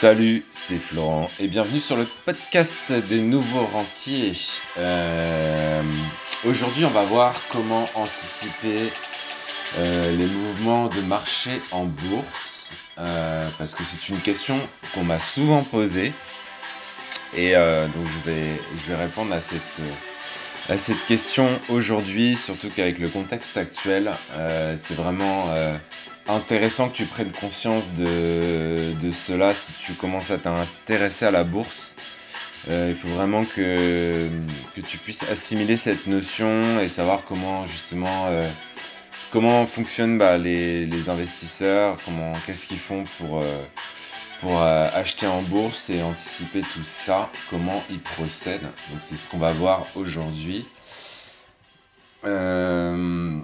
Salut, c'est Florent et bienvenue sur le podcast des nouveaux rentiers. Euh, Aujourd'hui, on va voir comment anticiper euh, les mouvements de marché en bourse euh, parce que c'est une question qu'on m'a souvent posée et donc je vais, je vais répondre à cette, à cette question aujourd'hui, surtout qu'avec le contexte actuel, euh, c'est vraiment euh, intéressant que tu prennes conscience de, de cela si tu commences à t'intéresser à la bourse. Euh, il faut vraiment que, que tu puisses assimiler cette notion et savoir comment justement euh, comment fonctionnent bah, les, les investisseurs, comment qu'est-ce qu'ils font pour, euh, pour euh, acheter en bourse et anticiper tout ça, comment ils procèdent. Donc c'est ce qu'on va voir aujourd'hui. Euh,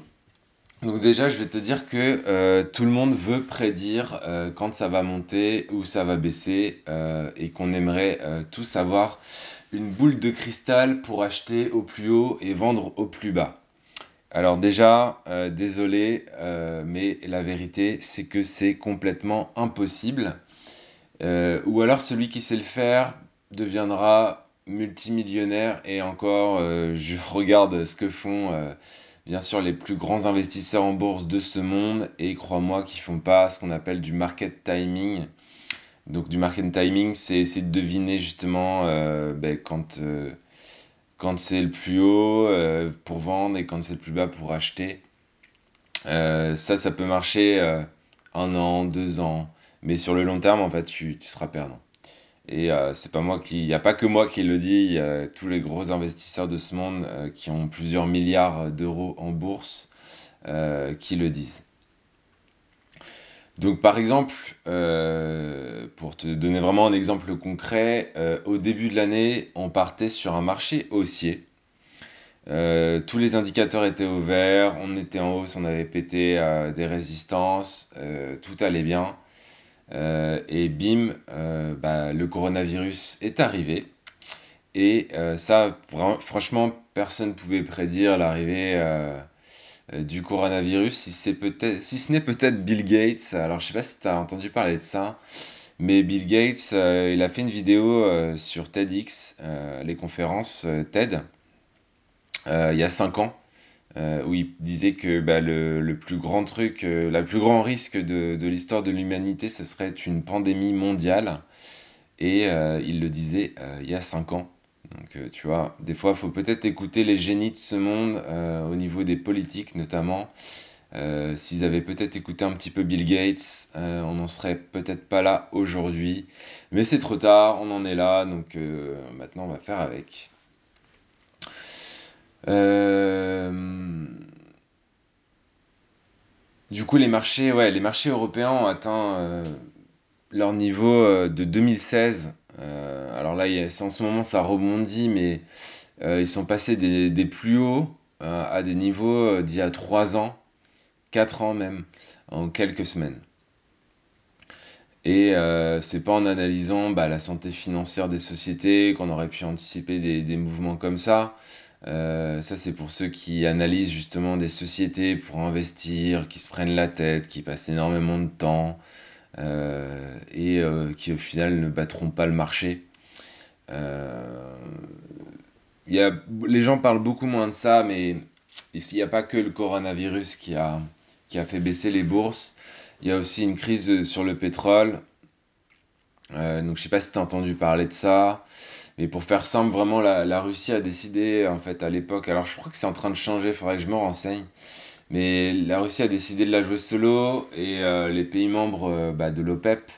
donc déjà, je vais te dire que euh, tout le monde veut prédire quand ça va monter ou ça va baisser et qu'on aimerait tous avoir une boule de cristal pour acheter au plus haut et vendre au plus bas. Alors déjà, désolé, mais la vérité, c'est que c'est complètement impossible. Euh, ou alors celui qui sait le faire deviendra multimillionnaire et encore, euh, je regarde ce que font euh, bien sûr les plus grands investisseurs en bourse de ce monde et crois-moi qu'ils font pas ce qu'on appelle du market timing. Donc du market timing, c'est essayer de deviner justement ben, quand, quand c'est le plus haut pour vendre et quand c'est le plus bas pour acheter. Ça, ça peut marcher un an, deux ans, mais sur le long terme, en fait, tu, seras perdant. Et euh, c'est pas moi qui, il n'y a pas que moi qui le dis, il y a tous les gros investisseurs de ce monde euh, qui ont plusieurs milliards d'euros en bourse euh, qui le disent. Donc par exemple, pour te donner vraiment un exemple concret, au début de l'année, on partait sur un marché haussier. Tous les indicateurs étaient au vert, on était en hausse, on avait pété des résistances, tout allait bien. Euh, et bim, euh, bah, le coronavirus est arrivé. Et euh, ça, franchement, personne ne pouvait prédire l'arrivée du coronavirus, si c'est peut-être, si ce n'est peut-être Bill Gates. Alors, je sais pas si tu as entendu parler de ça, mais Bill Gates, il a fait une vidéo sur TEDx, les conférences TED, il y a 5 ans, euh, où il disait que bah, le, plus grand truc, euh, le plus grand risque de, l'histoire de l'humanité, ce serait une pandémie mondiale. Et euh, il le disait il y a 5 ans. Donc, tu vois, des fois, il faut peut-être écouter les génies de ce monde, au niveau des politiques notamment. S'ils avaient peut-être écouté un petit peu Bill Gates, on n'en serait peut-être pas là aujourd'hui. Mais c'est trop tard, on en est là, donc maintenant on va faire avec. Euh, du coup, les marchés, ouais, les marchés européens ont atteint euh, leur niveau euh, de 2016. Euh, alors là, en ce moment, ça rebondit, mais ils sont passés des, plus hauts à des niveaux d'il y a 3 ans, 4 ans même, en quelques semaines. Et euh, c'est pas en analysant bah, la santé financière des sociétés qu'on aurait pu anticiper des mouvements comme ça. Euh, ça, c'est pour ceux qui analysent justement des sociétés pour investir, qui se prennent la tête, qui passent énormément de temps euh, et euh, qui au final ne battront pas le marché. Les gens parlent beaucoup moins de ça, mais il n'y a pas que le coronavirus qui a, fait baisser les bourses. Il y a aussi une crise sur le pétrole. Donc je sais pas si tu as entendu parler de ça. Mais pour faire simple, vraiment, la, Russie a décidé, en fait, à l'époque, alors je crois que c'est en train de changer, il faudrait que je me renseigne, mais la Russie a décidé de la jouer solo et euh, les pays membres euh, bah, de l'OPEP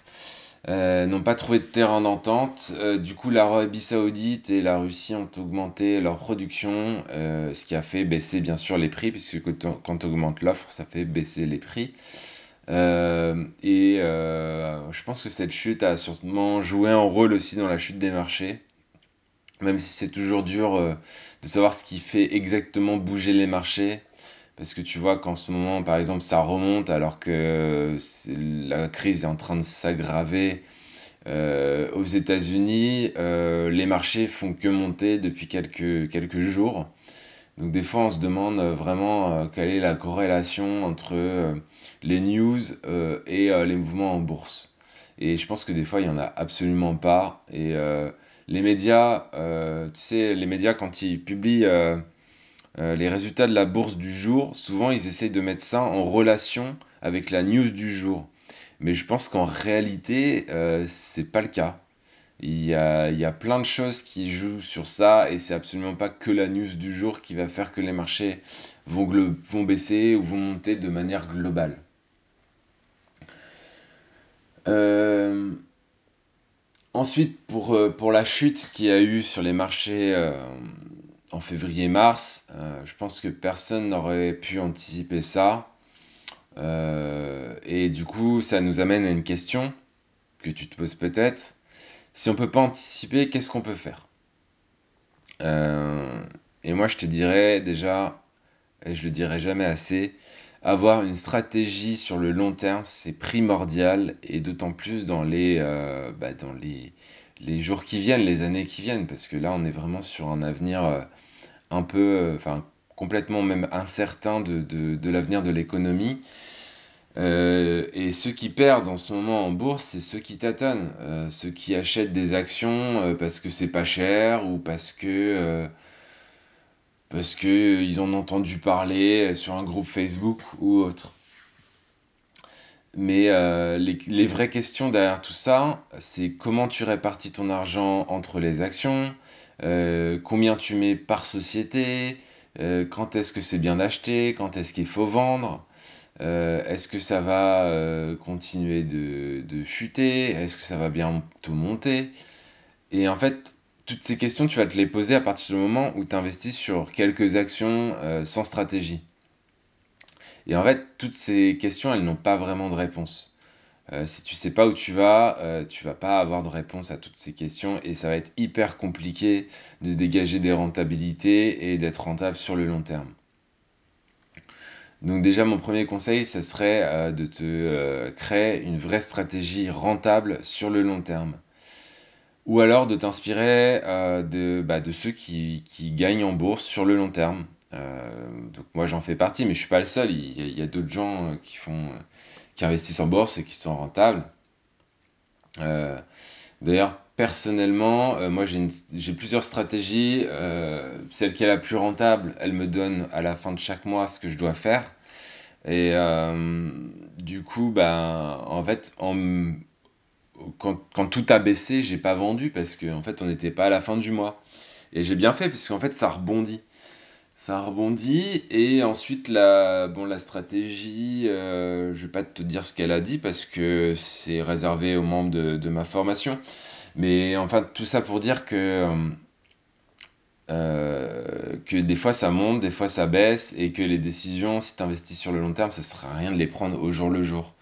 euh, n'ont pas trouvé de terrain d'entente. Du coup, l'Arabie Saoudite et la Russie ont augmenté leur production, ce qui a fait baisser bien sûr les prix, puisque quand on, augmente l'offre, ça fait baisser les prix. Et je pense que cette chute a sûrement joué un rôle aussi dans la chute des marchés. Même si c'est toujours dur euh, de savoir ce qui fait exactement bouger les marchés, parce que tu vois qu'en ce moment, par exemple, ça remonte alors que c'est- la crise est en train de s'aggraver euh, aux États-Unis, euh, les marchés font que monter depuis quelques, quelques jours. Donc des fois, on se demande euh, vraiment euh, quelle est la corrélation entre euh, les news euh, et euh, les mouvements en bourse. Et je pense que des fois, il n'y en a absolument pas. Et les médias, tu sais, les médias, quand ils publient les résultats de la bourse du jour, souvent, ils essayent de mettre ça en relation avec la news du jour. Mais je pense qu'en réalité, c'est pas le cas. Il y, a, il y a plein de choses qui jouent sur ça et c'est absolument pas que la news du jour qui va faire que les marchés vont, vont baisser ou vont monter de manière globale. Euh, ensuite, pour, euh, pour la chute qu'il y a eu sur les marchés euh, en février-mars, je pense que personne n'aurait pu anticiper ça. et du coup, ça nous amène à une question que tu te poses peut-être si on peut pas anticiper, qu'est-ce qu'on peut faire? Euh, Et moi, je te dirais déjà, et je le dirai jamais assez, avoir une stratégie sur le long terme, c'est primordial, et d'autant plus dans les, euh, bah, dans les, les jours qui viennent, les années qui viennent, parce que là, on est vraiment sur un avenir euh, un peu, enfin, complètement même incertain de, de l'avenir de l'économie. Euh, et ceux qui perdent en ce moment en bourse, c'est ceux qui tâtonnent, euh, ceux qui achètent des actions euh, parce que c'est pas cher ou parce que parce que ils en ont entendu parler sur un groupe Facebook ou autre. Mais les, les, vraies questions derrière tout ça, c'est comment tu répartis ton argent entre les actions, combien tu mets par société, quand est-ce que c'est bien d'acheter, quand est-ce qu'il faut vendre. Euh, est-ce que ça va euh, continuer de, chuter Est-ce que ça va bientôt monter Et en fait, toutes ces questions, tu vas te les poser à partir du moment où tu investis sur quelques actions euh, sans stratégie. Et en fait, toutes ces questions, elles n'ont pas vraiment de réponse. si tu sais pas où tu vas, tu vas pas avoir de réponse à toutes ces questions et ça va être hyper compliqué de dégager des rentabilités et d'être rentable sur le long terme. Donc déjà, mon premier conseil, ça serait euh, de te euh, créer une vraie stratégie rentable sur le long terme. Ou alors de t'inspirer euh, de, bah, de, ceux qui, gagnent en bourse sur le long terme. donc moi j'en fais partie, mais je suis pas le seul. Il y a, d'autres gens qui font, qui investissent en bourse et qui sont rentables. D'ailleurs, personnellement, moi j'ai plusieurs stratégies. celle qui est la plus rentable, elle me donne à la fin de chaque mois ce que je dois faire. Et euh, du coup, ben, en fait, quand, tout a baissé, j'ai pas vendu parce qu'en en fait, on n'était pas à la fin du mois. Et j'ai bien fait parce qu'en fait, ça rebondit. Ça rebondit et ensuite la, bon, la stratégie, euh, je vais pas te dire ce qu'elle a dit parce que c'est réservé aux membres de, ma formation. Mais enfin, tout ça pour dire que euh, que des fois ça monte, des fois ça baisse, et que les décisions, si tu investis sur le long terme, ça sert à rien de les prendre au jour le jour.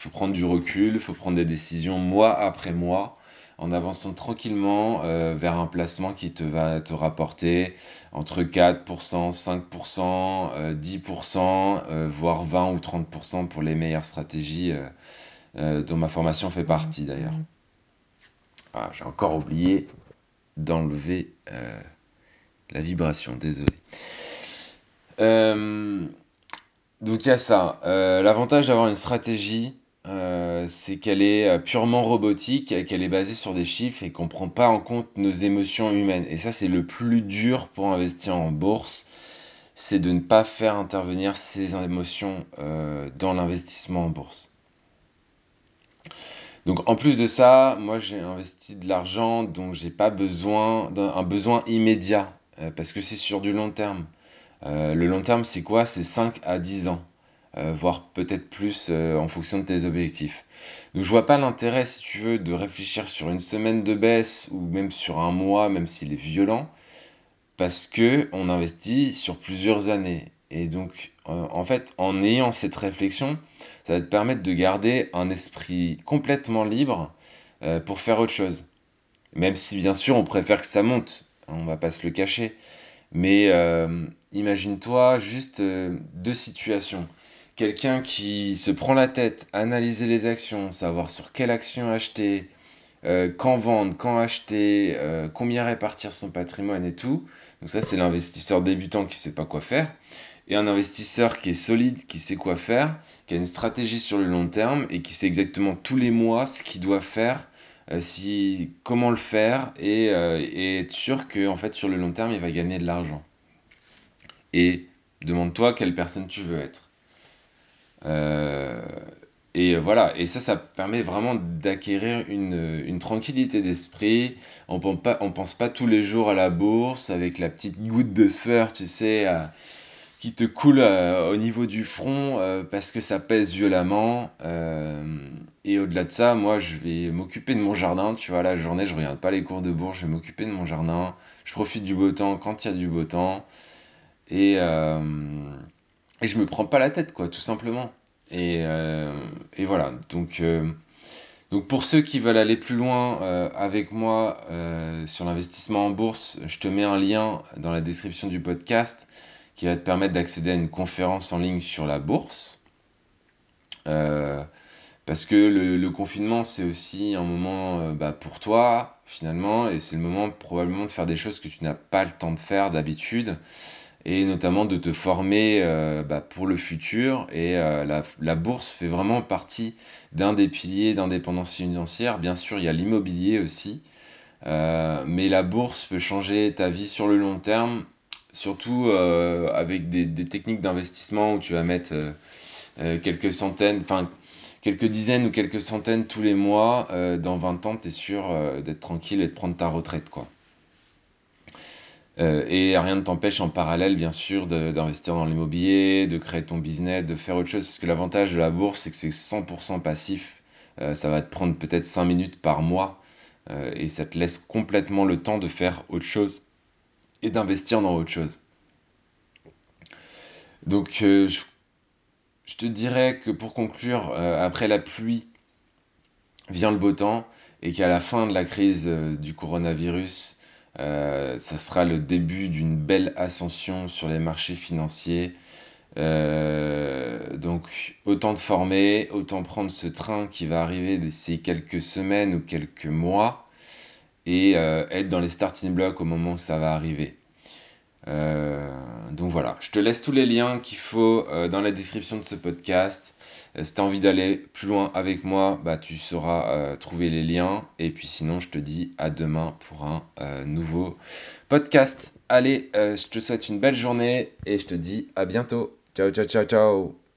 Il faut prendre du recul, il faut prendre des décisions mois après mois, en avançant tranquillement euh, vers un placement qui te va te rapporter entre 4%, 5%, 10%, voire 20 ou 30% pour les meilleures stratégies euh, dont ma formation fait partie d'ailleurs. Ah, j'ai encore oublié d'enlever la vibration, désolé. Euh, donc il y a ça. Euh, l'avantage d'avoir une stratégie, euh, c'est qu'elle est purement robotique, qu'elle est basée sur des chiffres et qu'on ne prend pas en compte nos émotions humaines. Et ça, c'est le plus dur pour investir en bourse, c'est de ne pas faire intervenir ces émotions dans l'investissement en bourse. Donc en plus de ça, moi j'ai investi de l'argent dont j'ai pas besoin, d'un besoin immédiat euh, parce que c'est sur du long terme. Euh, le long terme, c'est quoi? C'est 5 à 10 ans, euh, voire peut-être plus en fonction de tes objectifs. Donc je vois pas l'intérêt, si tu veux, de réfléchir sur une semaine de baisse ou même sur un mois, même s'il est violent, parce que on investit sur plusieurs années. Et donc, en fait, en ayant cette réflexion, ça va te permettre de garder un esprit complètement libre pour faire autre chose. Même si, bien sûr, on préfère que ça monte on va pas se le cacher. Mais euh, imagine-toi juste euh, deux situations. Quelqu'un qui se prend la tête, analyser les actions, savoir sur quelle action acheter, euh, quand vendre, quand acheter, combien répartir son patrimoine et tout. Donc ça, c'est l'investisseur débutant qui sait pas quoi faire. et un investisseur qui est solide, qui sait quoi faire, qui a une stratégie sur le long terme et qui sait exactement tous les mois ce qu'il doit faire, euh, si, comment le faire et, euh, et être sûr que en fait, sur le long terme, il va gagner de l'argent. Et demande-toi quelle personne tu veux être. Euh, et voilà, et ça, ça permet vraiment d'acquérir une, tranquillité d'esprit. On on pense pas tous les jours à la bourse avec la petite goutte de sueur, tu sais, qui te coule euh, au niveau du front euh, parce que ça pèse violemment. euh, et au-delà de ça, moi, je vais m'occuper de mon jardin. Tu vois, la journée, je regarde pas les cours de bourse, je vais m'occuper de mon jardin. Je profite du beau temps quand il y a du beau temps. Et, euh, et je me prends pas la tête, quoi, tout simplement. Et, euh, voilà. Donc, euh, donc pour ceux qui veulent aller plus loin euh, avec moi sur l'investissement en bourse, je te mets un lien dans la description du podcast qui va te permettre d'accéder à une conférence en ligne sur la bourse. Parce que le, confinement, c'est aussi un moment bah, pour toi, finalement, et c'est le moment probablement de faire des choses que tu n'as pas le temps de faire d'habitude et notamment de te former euh, bah, pour le futur. Et euh, la, bourse fait vraiment partie d'un des piliers d'indépendance financière. Bien sûr, il y a l'immobilier aussi, euh, mais la bourse peut changer ta vie sur le long terme, surtout avec des, techniques d'investissement où tu vas mettre quelques centaines, enfin quelques dizaines ou quelques centaines tous les mois. Dans 20 ans, tu es sûr d'être tranquille et de prendre ta retraite, quoi. Euh, et rien ne t'empêche en parallèle, bien sûr, d'investir dans l'immobilier, de créer ton business, de faire autre chose. Parce que l'avantage de la bourse, c'est que c'est 100% passif. Euh, ça va te prendre peut-être 5 minutes par mois. euh, et ça te laisse complètement le temps de faire autre chose et d'investir dans autre chose. Donc, je, je te dirais que pour conclure, après la pluie vient le beau temps et qu'à la fin de la crise du coronavirus, euh, ça sera le début d'une belle ascension sur les marchés financiers. Euh, donc autant te former, autant prendre ce train qui va arriver d'ici quelques semaines ou quelques mois et euh, être dans les starting blocks au moment où ça va arriver. Euh, donc voilà, je te laisse tous les liens qu'il faut euh, dans la description de ce podcast. Euh, si tu as envie d'aller plus loin avec moi, bah, tu sauras trouver les liens. Et puis sinon, je te dis à demain pour un nouveau podcast. Allez, je te souhaite une belle journée et je te dis à bientôt. Ciao, ciao, ciao, ciao.